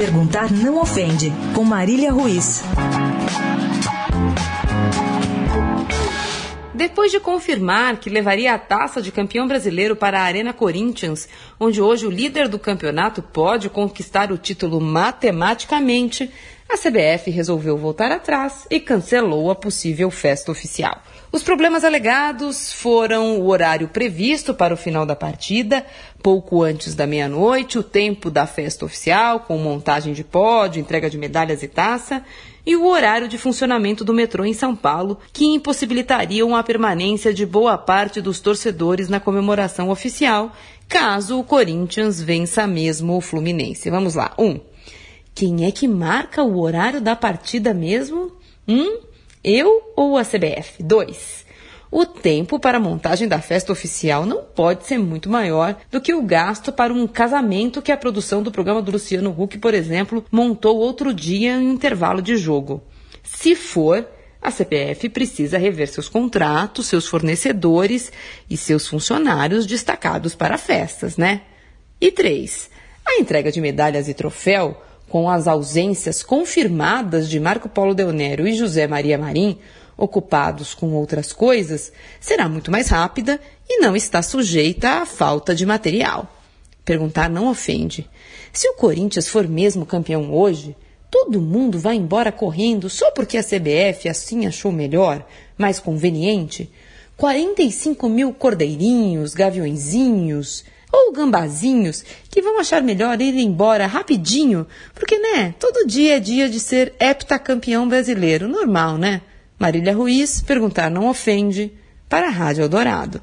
Perguntar não ofende, com Marília Ruiz. Depois de confirmar que levaria a taça de campeão brasileiro para a Arena Corinthians, onde hoje o líder do campeonato pode conquistar o título matematicamente, a CBF resolveu voltar atrás e cancelou a possível festa oficial. Os problemas alegados foram o horário previsto para o final da partida, pouco antes da meia-noite, o tempo da festa oficial, com montagem de pódio, entrega de medalhas e taça, e o horário de funcionamento do metrô em São Paulo, que impossibilitariam a permanência de boa parte dos torcedores na comemoração oficial, caso o Corinthians vença mesmo o Fluminense. Vamos lá. 1. Um, quem é que marca o horário da partida mesmo? Um, eu ou a CBF? 2. O tempo para a montagem da festa oficial não pode ser muito maior do que o gasto para um casamento que a produção do programa do Luciano Huck, por exemplo, montou outro dia em intervalo de jogo. Se for, a CPF precisa rever seus contratos, seus fornecedores e seus funcionários destacados para festas, né? E três, a entrega de medalhas e troféu, com as ausências confirmadas de Marco Polo Deonero e José Maria Marim, ocupados com outras coisas, será muito mais rápida e não está sujeita à falta de material. Perguntar não ofende. Se o Corinthians for mesmo campeão hoje, todo mundo vai embora correndo só porque a CBF assim achou melhor, mais conveniente? 45 mil cordeirinhos, gaviõezinhos ou gambazinhos que vão achar melhor ir embora rapidinho, porque, né, todo dia é dia de ser heptacampeão brasileiro, normal, né? Marília Ruiz, perguntar não ofende, para a Rádio Eldorado.